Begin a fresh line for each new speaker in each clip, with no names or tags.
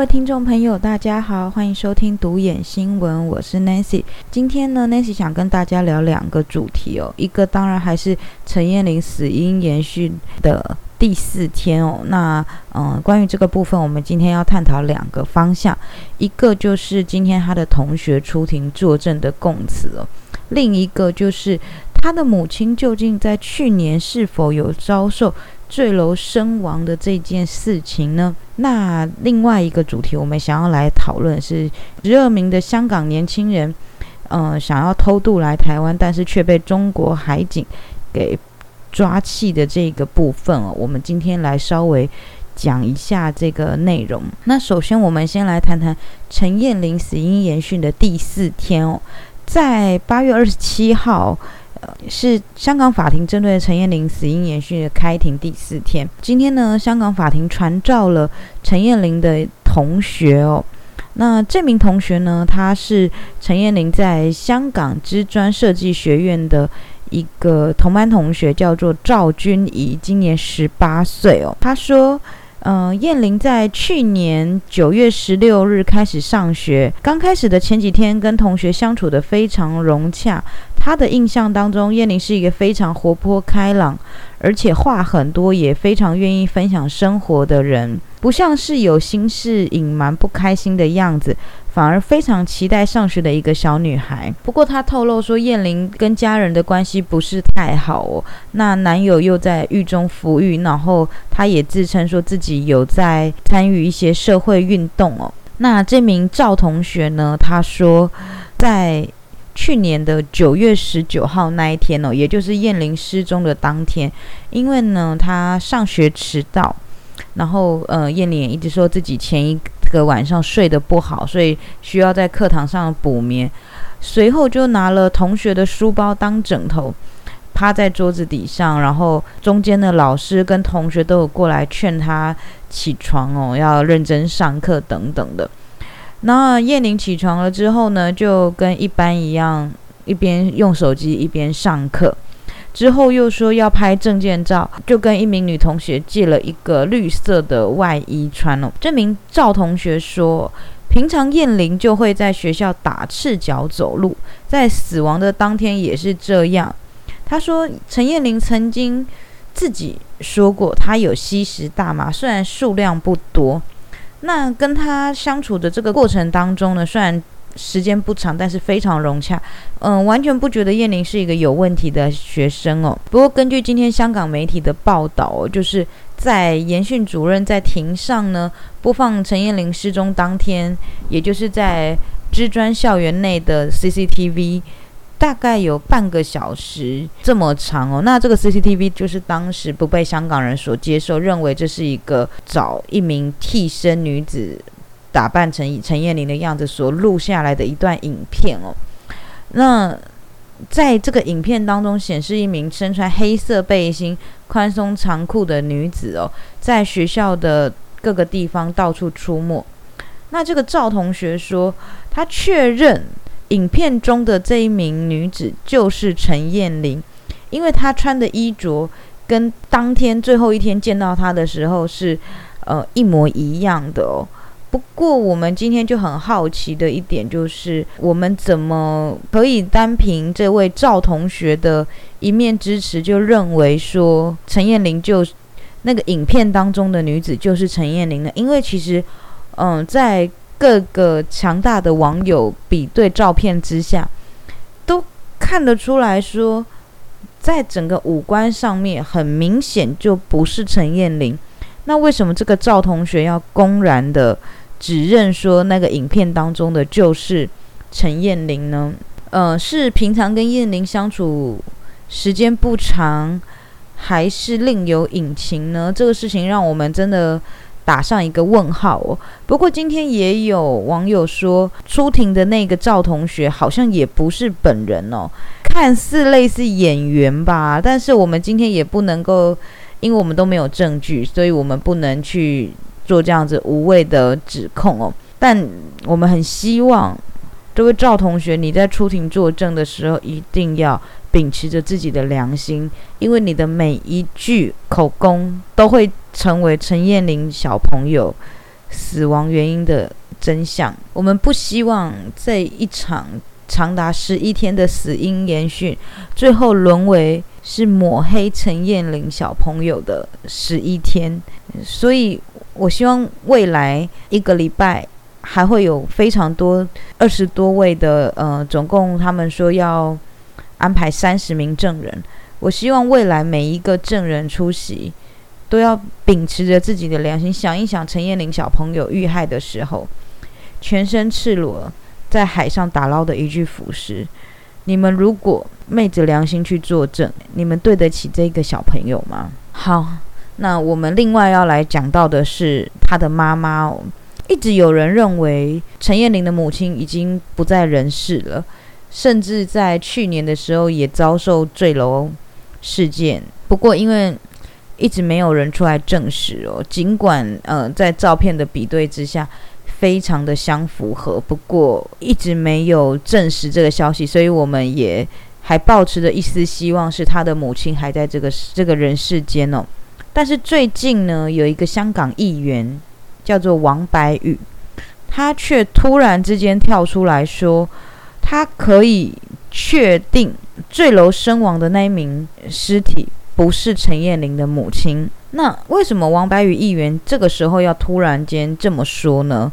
各位听众朋友，大家好，欢迎收听独眼新闻，我是 Nancy。今天呢，Nancy 想跟大家聊两个主题哦，一个当然还是陈燕玲死因延续的第四天哦。那嗯，关于这个部分，我们今天要探讨两个方向，一个就是今天他的同学出庭作证的供词哦，另一个就是他的母亲究竟在去年是否有遭受。坠楼身亡的这件事情呢？那另外一个主题，我们想要来讨论是十二名的香港年轻人，嗯，想要偷渡来台湾，但是却被中国海警给抓弃的这个部分哦。我们今天来稍微讲一下这个内容。那首先，我们先来谈谈陈燕玲死因研讯的第四天哦，在八月二十七号。是香港法庭针对陈燕玲死因延续的开庭第四天。今天呢，香港法庭传召了陈燕玲的同学哦。那这名同学呢，他是陈燕玲在香港知专设计学院的一个同班同学，叫做赵君怡，今年十八岁哦。他说。嗯，燕玲在去年九月十六日开始上学，刚开始的前几天跟同学相处的非常融洽。他的印象当中，燕玲是一个非常活泼开朗，而且话很多，也非常愿意分享生活的人，不像是有心事隐瞒、不开心的样子。反而非常期待上学的一个小女孩。不过她透露说，燕玲跟家人的关系不是太好哦。那男友又在狱中服狱，然后她也自称说自己有在参与一些社会运动哦。那这名赵同学呢？他说，在去年的九月十九号那一天哦，也就是燕玲失踪的当天，因为呢，她上学迟到，然后呃，燕玲一直说自己前一。个晚上睡得不好，所以需要在课堂上补眠。随后就拿了同学的书包当枕头，趴在桌子底上。然后中间的老师跟同学都有过来劝他起床哦，要认真上课等等的。那叶玲起床了之后呢，就跟一般一样，一边用手机一边上课。之后又说要拍证件照，就跟一名女同学借了一个绿色的外衣穿了。这名赵同学说，平常燕玲就会在学校打赤脚走路，在死亡的当天也是这样。他说，陈燕玲曾经自己说过，她有吸食大麻，虽然数量不多。那跟他相处的这个过程当中呢，虽然。时间不长，但是非常融洽。嗯，完全不觉得燕玲是一个有问题的学生哦。不过，根据今天香港媒体的报道，就是在研训主任在庭上呢播放陈燕玲失踪当天，也就是在知专校园内的 CCTV，大概有半个小时这么长哦。那这个 CCTV 就是当时不被香港人所接受，认为这是一个找一名替身女子。打扮成陈燕玲的样子所录下来的一段影片哦，那在这个影片当中显示一名身穿黑色背心、宽松长裤的女子哦，在学校的各个地方到处出没。那这个赵同学说，他确认影片中的这一名女子就是陈燕玲，因为她穿的衣着跟当天最后一天见到她的时候是呃一模一样的哦。不过，我们今天就很好奇的一点就是，我们怎么可以单凭这位赵同学的一面支持，就认为说陈燕玲就那个影片当中的女子就是陈燕玲呢？因为其实，嗯，在各个强大的网友比对照片之下，都看得出来说，在整个五官上面，很明显就不是陈燕玲。那为什么这个赵同学要公然的？指认说那个影片当中的就是陈燕玲呢？呃，是平常跟燕玲相处时间不长，还是另有隐情呢？这个事情让我们真的打上一个问号哦。不过今天也有网友说，出庭的那个赵同学好像也不是本人哦，看似类似演员吧。但是我们今天也不能够，因为我们都没有证据，所以我们不能去。做这样子无谓的指控哦，但我们很希望这位赵同学，你在出庭作证的时候，一定要秉持着自己的良心，因为你的每一句口供都会成为陈燕玲小朋友死亡原因的真相。我们不希望这一场长达十一天的死因延续，最后沦为是抹黑陈燕玲小朋友的十一天。所以我希望未来一个礼拜还会有非常多二十多位的呃，总共他们说要安排三十名证人。我希望未来每一个证人出席，都要秉持着自己的良心，想一想陈燕玲小朋友遇害的时候，全身赤裸在海上打捞的一具浮尸。你们如果昧着良心去作证，你们对得起这个小朋友吗？好，那我们另外要来讲到的是他的妈妈哦。一直有人认为陈燕玲的母亲已经不在人世了，甚至在去年的时候也遭受坠楼。事件，不过因为一直没有人出来证实哦，尽管呃在照片的比对之下非常的相符合，不过一直没有证实这个消息，所以我们也还抱持着一丝希望，是他的母亲还在这个这个人世间哦。但是最近呢，有一个香港议员叫做王白宇，他却突然之间跳出来说，他可以确定。坠楼身亡的那一名尸体不是陈燕玲的母亲，那为什么王白宇议员这个时候要突然间这么说呢？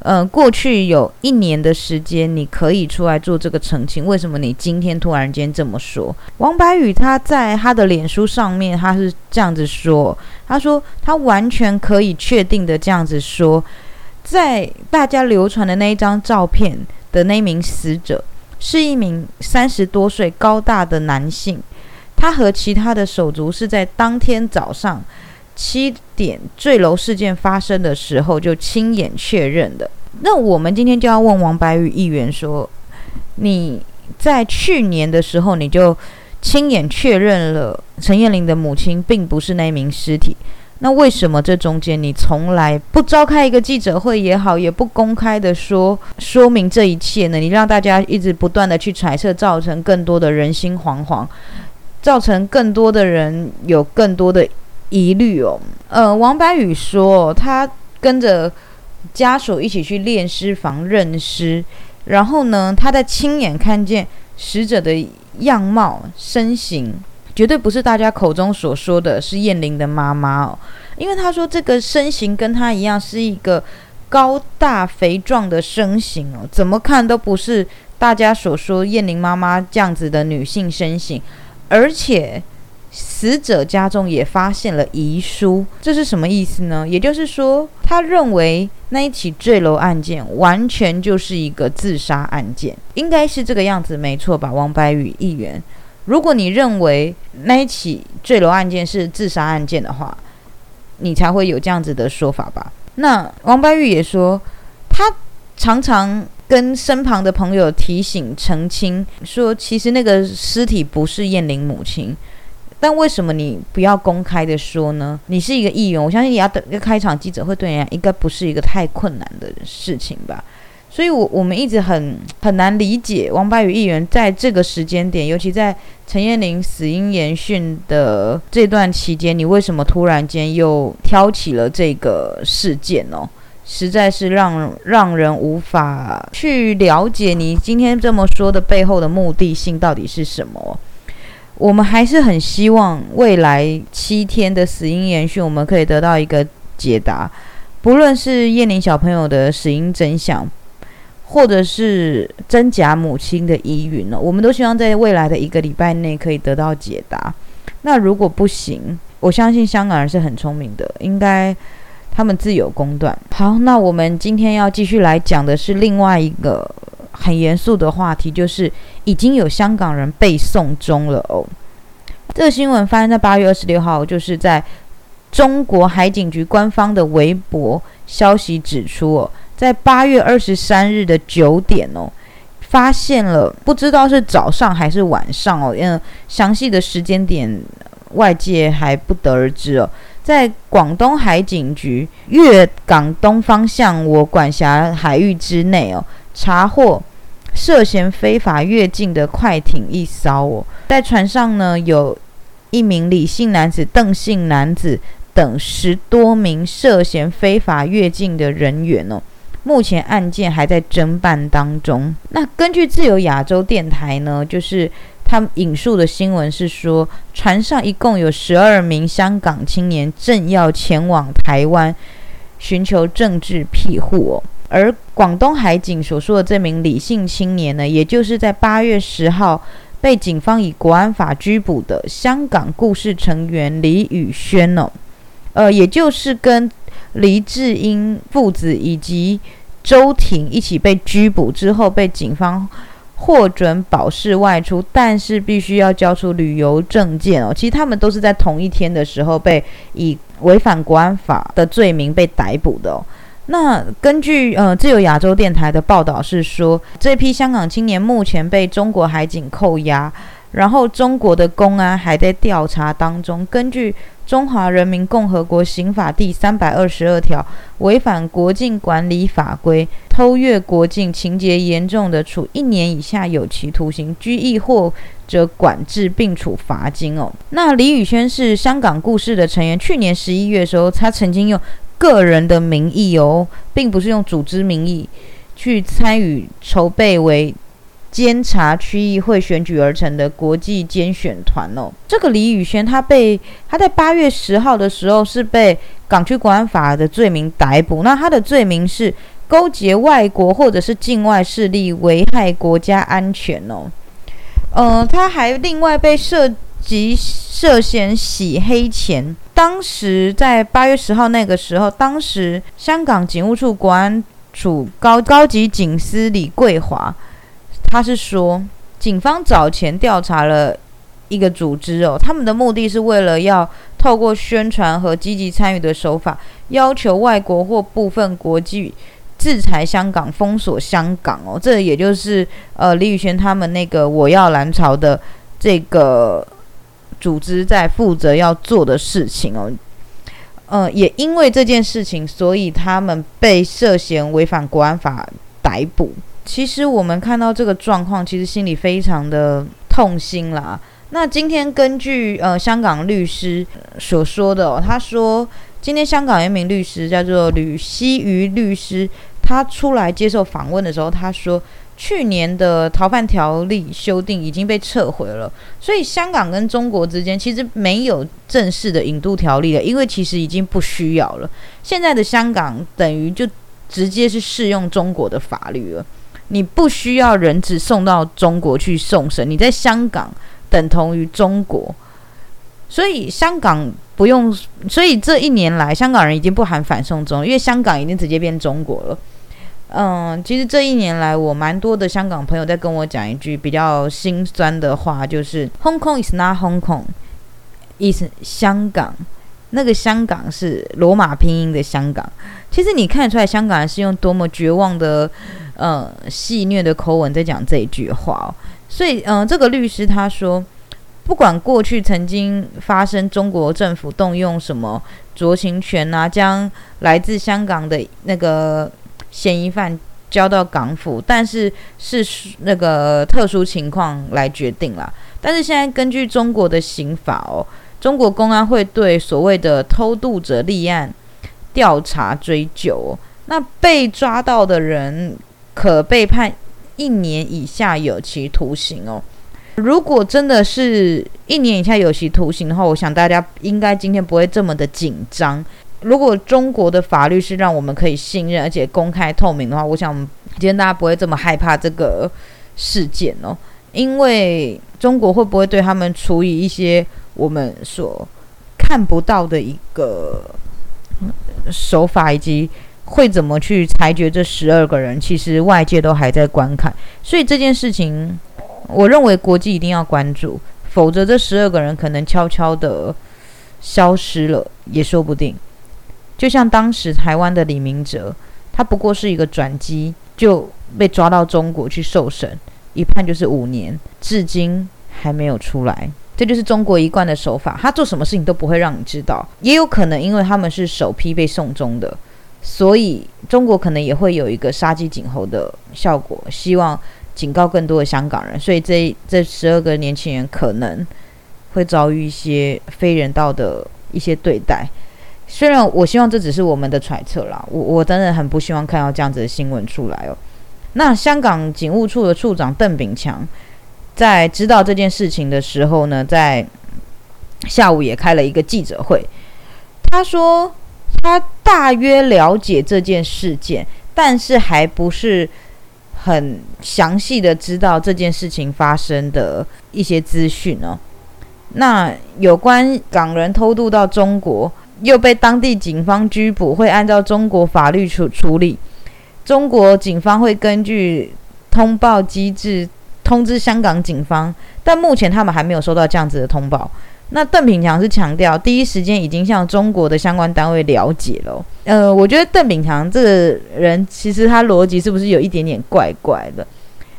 呃，过去有一年的时间你可以出来做这个澄清，为什么你今天突然间这么说？王白宇他在他的脸书上面他是这样子说，他说他完全可以确定的这样子说，在大家流传的那一张照片的那名死者。是一名三十多岁高大的男性，他和其他的手足是在当天早上七点坠楼事件发生的时候就亲眼确认的。那我们今天就要问王白宇议员说：你在去年的时候你就亲眼确认了陈彦玲的母亲并不是那名尸体。那为什么这中间你从来不召开一个记者会也好，也不公开的说说明这一切呢？你让大家一直不断的去揣测，造成更多的人心惶惶，造成更多的人有更多的疑虑哦。呃，王白宇说，他跟着家属一起去练尸房认尸，然后呢，他在亲眼看见死者的样貌、身形。绝对不是大家口中所说的是燕玲的妈妈哦，因为他说这个身形跟他一样是一个高大肥壮的身形哦，怎么看都不是大家所说燕玲妈妈这样子的女性身形，而且死者家中也发现了遗书，这是什么意思呢？也就是说，他认为那一起坠楼案件完全就是一个自杀案件，应该是这个样子，没错吧？王白宇议员。如果你认为那一起坠楼案件是自杀案件的话，你才会有这样子的说法吧？那王白玉也说，他常常跟身旁的朋友提醒澄清，说其实那个尸体不是燕玲母亲，但为什么你不要公开的说呢？你是一个议员，我相信你要等一个开场记者会，对你应该不是一个太困难的事情吧？所以，我我们一直很很难理解王白宇议员在这个时间点，尤其在陈燕玲死因研讯的这段期间，你为什么突然间又挑起了这个事件呢？实在是让让人无法去了解你今天这么说的背后的目的性到底是什么。我们还是很希望未来七天的死因延续，我们可以得到一个解答，不论是燕玲小朋友的死因真相。或者是真假母亲的疑云呢？我们都希望在未来的一个礼拜内可以得到解答。那如果不行，我相信香港人是很聪明的，应该他们自有公断。好，那我们今天要继续来讲的是另外一个很严肃的话题，就是已经有香港人被送中了哦。这个新闻发生在八月二十六号，就是在中国海警局官方的微博消息指出哦。在八月二十三日的九点哦，发现了不知道是早上还是晚上哦，嗯，详细的时间点外界还不得而知哦。在广东海警局粤港东方向我管辖海域之内哦，查获涉嫌非法越境的快艇一艘哦，在船上呢有一名李姓男子、邓姓男子。等十多名涉嫌非法越境的人员哦。目前案件还在侦办当中。那根据自由亚洲电台呢，就是他引述的新闻是说，船上一共有十二名香港青年正要前往台湾寻求政治庇护哦。而广东海警所说的这名李姓青年呢，也就是在八月十号被警方以国安法拘捕的香港故事成员李宇轩哦，呃，也就是跟。黎智英父子以及周婷一起被拘捕之后，被警方获准保释外出，但是必须要交出旅游证件哦。其实他们都是在同一天的时候被以违反国安法的罪名被逮捕的哦。那根据呃自由亚洲电台的报道是说，这批香港青年目前被中国海警扣押。然后，中国的公安还在调查当中。根据《中华人民共和国刑法》第三百二十二条，违反国境管理法规、偷越国境，情节严重的，处一年以下有期徒刑、拘役或者管制，并处罚金哦。那李宇轩是香港故事的成员。去年十一月的时候，他曾经用个人的名义哦，并不是用组织名义去参与筹备为。监察区议会选举而成的国际监选团哦，这个李宇轩他被他在八月十号的时候是被港区国安法的罪名逮捕，那他的罪名是勾结外国或者是境外势力危害国家安全哦，呃，他还另外被涉及涉嫌洗黑钱。当时在八月十号那个时候，当时香港警务处国安处高高级警司李桂华。他是说，警方早前调查了一个组织哦，他们的目的是为了要透过宣传和积极参与的手法，要求外国或部分国际制裁香港、封锁香港哦。这也就是呃李宇轩他们那个我要蓝潮的这个组织在负责要做的事情哦。呃，也因为这件事情，所以他们被涉嫌违反国安法逮捕。其实我们看到这个状况，其实心里非常的痛心啦。那今天根据呃香港律师所说的哦，他说今天香港一名律师叫做吕希瑜律师，他出来接受访问的时候，他说去年的逃犯条例修订已经被撤回了，所以香港跟中国之间其实没有正式的引渡条例了，因为其实已经不需要了。现在的香港等于就直接是适用中国的法律了。你不需要人质送到中国去送审，你在香港等同于中国，所以香港不用。所以这一年来，香港人已经不喊反送中，因为香港已经直接变中国了。嗯，其实这一年来，我蛮多的香港朋友在跟我讲一句比较心酸的话，就是 “Hong Kong is not Hong Kong”，is 香港。那个香港是罗马拼音的香港。其实你看得出来，香港人是用多么绝望的。呃，戏谑的口吻在讲这一句话哦，所以，嗯，这个律师他说，不管过去曾经发生中国政府动用什么酌情权啊，将来自香港的那个嫌疑犯交到港府，但是是那个特殊情况来决定啦。但是现在根据中国的刑法哦，中国公安会对所谓的偷渡者立案调查追究，那被抓到的人。可被判一年以下有期徒刑哦。如果真的是一年以下有期徒刑的话，我想大家应该今天不会这么的紧张。如果中国的法律是让我们可以信任而且公开透明的话，我想今天大家不会这么害怕这个事件哦。因为中国会不会对他们处以一些我们所看不到的一个手法以及？会怎么去裁决这十二个人？其实外界都还在观看，所以这件事情，我认为国际一定要关注，否则这十二个人可能悄悄的消失了也说不定。就像当时台湾的李明哲，他不过是一个转机，就被抓到中国去受审，一判就是五年，至今还没有出来。这就是中国一贯的手法，他做什么事情都不会让你知道，也有可能因为他们是首批被送终的。所以，中国可能也会有一个杀鸡儆猴的效果，希望警告更多的香港人。所以，这这十二个年轻人可能会遭遇一些非人道的一些对待。虽然我希望这只是我们的揣测啦，我我真的很不希望看到这样子的新闻出来哦。那香港警务处的处长邓炳强在知道这件事情的时候呢，在下午也开了一个记者会，他说他大约了解这件事件，但是还不是很详细的知道这件事情发生的一些资讯哦。那有关港人偷渡到中国又被当地警方拘捕，会按照中国法律处处理。中国警方会根据通报机制通知香港警方，但目前他们还没有收到这样子的通报。那邓炳强是强调，第一时间已经向中国的相关单位了解了。呃，我觉得邓炳强这个人其实他逻辑是不是有一点点怪怪的？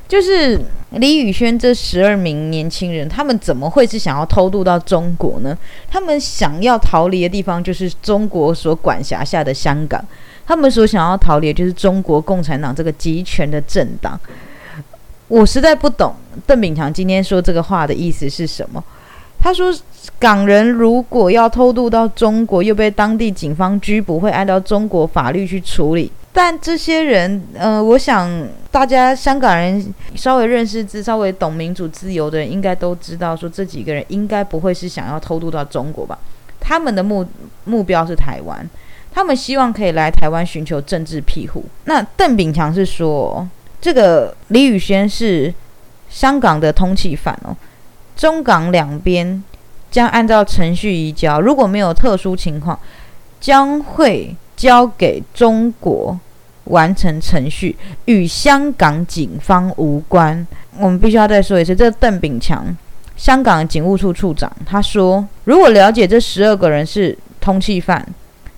就是李宇轩这十二名年轻人，他们怎么会是想要偷渡到中国呢？他们想要逃离的地方就是中国所管辖下的香港，他们所想要逃离就是中国共产党这个集权的政党。我实在不懂邓炳强今天说这个话的意思是什么。他说，港人如果要偷渡到中国，又被当地警方拘捕，会按照中国法律去处理。但这些人，呃，我想大家香港人稍微认识字、稍微懂民主自由的人，应该都知道，说这几个人应该不会是想要偷渡到中国吧？他们的目目标是台湾，他们希望可以来台湾寻求政治庇护。那邓炳强是说，这个李宇轩是香港的通缉犯哦。中港两边将按照程序移交，如果没有特殊情况，将会交给中国完成程序，与香港警方无关。我们必须要再说一次，这邓炳强，香港警务处处长，他说，如果了解这十二个人是通缉犯，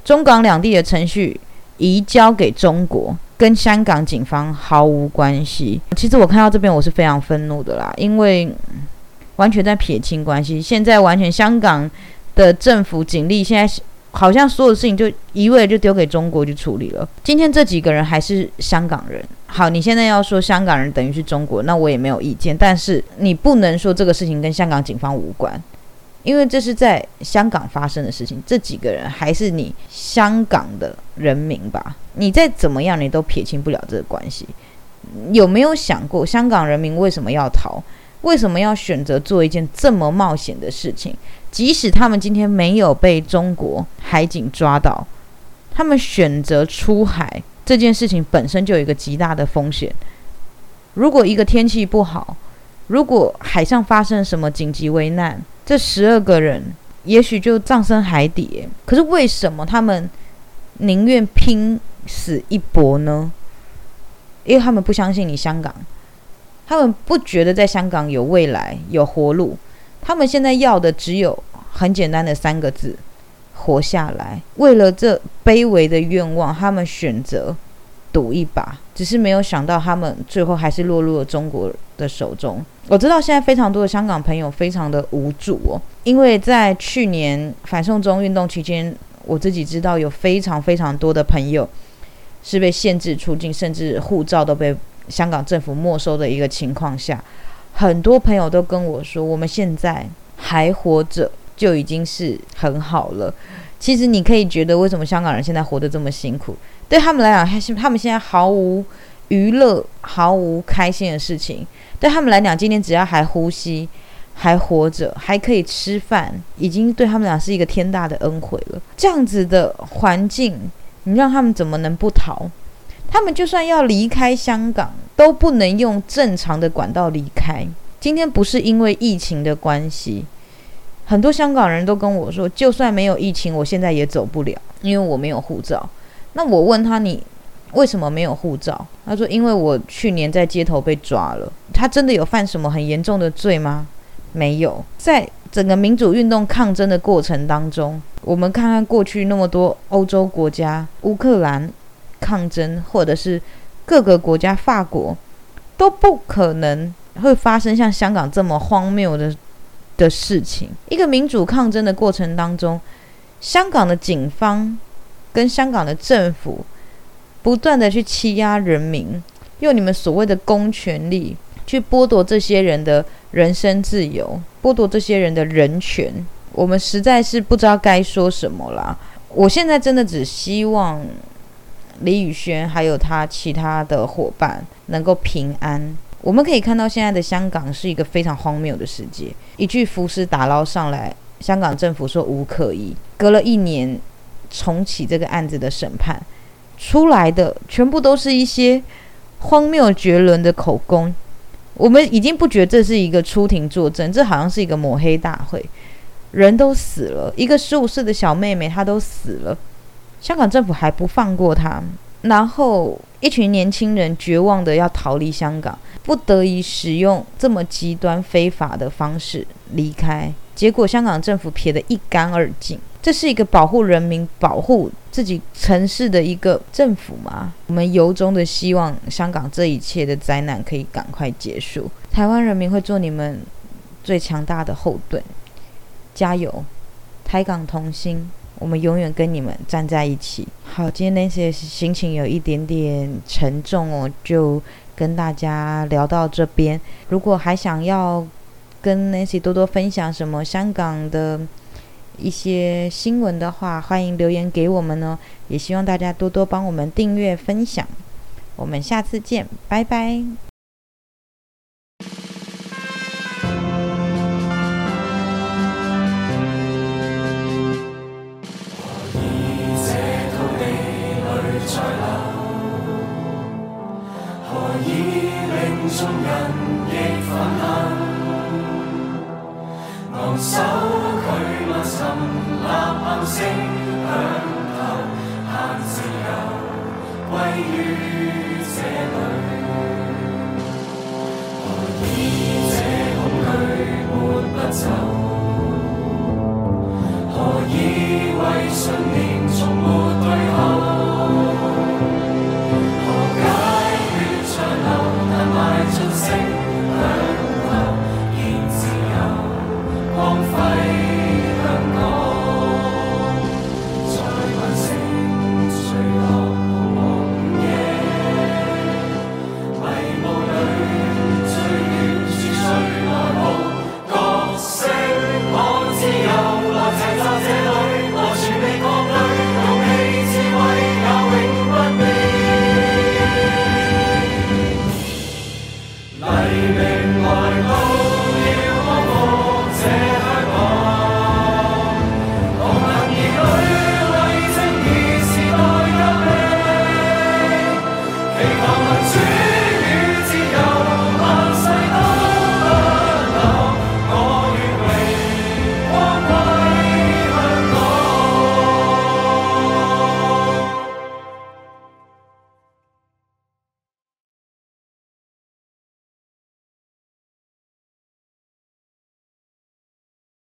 中港两地的程序移交给中国，跟香港警方毫无关系。其实我看到这边，我是非常愤怒的啦，因为。完全在撇清关系，现在完全香港的政府警力现在好像所有事情就一味就丢给中国去处理了。今天这几个人还是香港人，好，你现在要说香港人等于是中国，那我也没有意见。但是你不能说这个事情跟香港警方无关，因为这是在香港发生的事情。这几个人还是你香港的人民吧？你再怎么样，你都撇清不了这个关系。有没有想过香港人民为什么要逃？为什么要选择做一件这么冒险的事情？即使他们今天没有被中国海警抓到，他们选择出海这件事情本身就有一个极大的风险。如果一个天气不好，如果海上发生什么紧急危难，这十二个人也许就葬身海底。可是为什么他们宁愿拼死一搏呢？因为他们不相信你香港。他们不觉得在香港有未来、有活路，他们现在要的只有很简单的三个字：活下来。为了这卑微的愿望，他们选择赌一把，只是没有想到，他们最后还是落入了中国的手中。我知道现在非常多的香港朋友非常的无助哦，因为在去年反送中运动期间，我自己知道有非常非常多的朋友是被限制出境，甚至护照都被。香港政府没收的一个情况下，很多朋友都跟我说，我们现在还活着就已经是很好了。其实你可以觉得，为什么香港人现在活得这么辛苦？对他们来讲，他们现在毫无娱乐、毫无开心的事情。对他们来讲，今天只要还呼吸、还活着、还可以吃饭，已经对他们俩是一个天大的恩惠了。这样子的环境，你让他们怎么能不逃？他们就算要离开香港，都不能用正常的管道离开。今天不是因为疫情的关系，很多香港人都跟我说，就算没有疫情，我现在也走不了，因为我没有护照。那我问他，你为什么没有护照？他说，因为我去年在街头被抓了。他真的有犯什么很严重的罪吗？没有。在整个民主运动抗争的过程当中，我们看看过去那么多欧洲国家，乌克兰。抗争，或者是各个国家，法国都不可能会发生像香港这么荒谬的的事情。一个民主抗争的过程当中，香港的警方跟香港的政府不断的去欺压人民，用你们所谓的公权力去剥夺这些人的人身自由，剥夺这些人的人权。我们实在是不知道该说什么啦。我现在真的只希望李宇轩还有他其他的伙伴能够平安。我们可以看到，现在的香港是一个非常荒谬的世界。一具浮尸打捞上来，香港政府说无可疑。隔了一年，重启这个案子的审判，出来的全部都是一些荒谬绝伦的口供。我们已经不觉得这是一个出庭作证，这好像是一个抹黑大会。人都死了，一个十五岁的小妹妹她都死了，香港政府还不放过他。然后一群年轻人绝望的要逃离香港，不得已使用这么极端非法的方式离开，结果香港政府撇得一干二净。这是一个保护人民、保护自己城市的一个政府吗？我们由衷的希望香港这一切的灾难可以赶快结束。台湾人民会做你们最强大的后盾，加油！台港同心，我们永远跟你们站在一起。好，今天那些心情有一点点沉重哦，就跟大家聊到这边。如果还想要跟 Nancy 多多分享什么香港的，一些新闻的话，欢迎留言给我们哦。也希望大家多多帮我们订阅、分享。我们下次见，拜拜。声响透，限自由归于这里。何以这恐惧抹不走？何以为信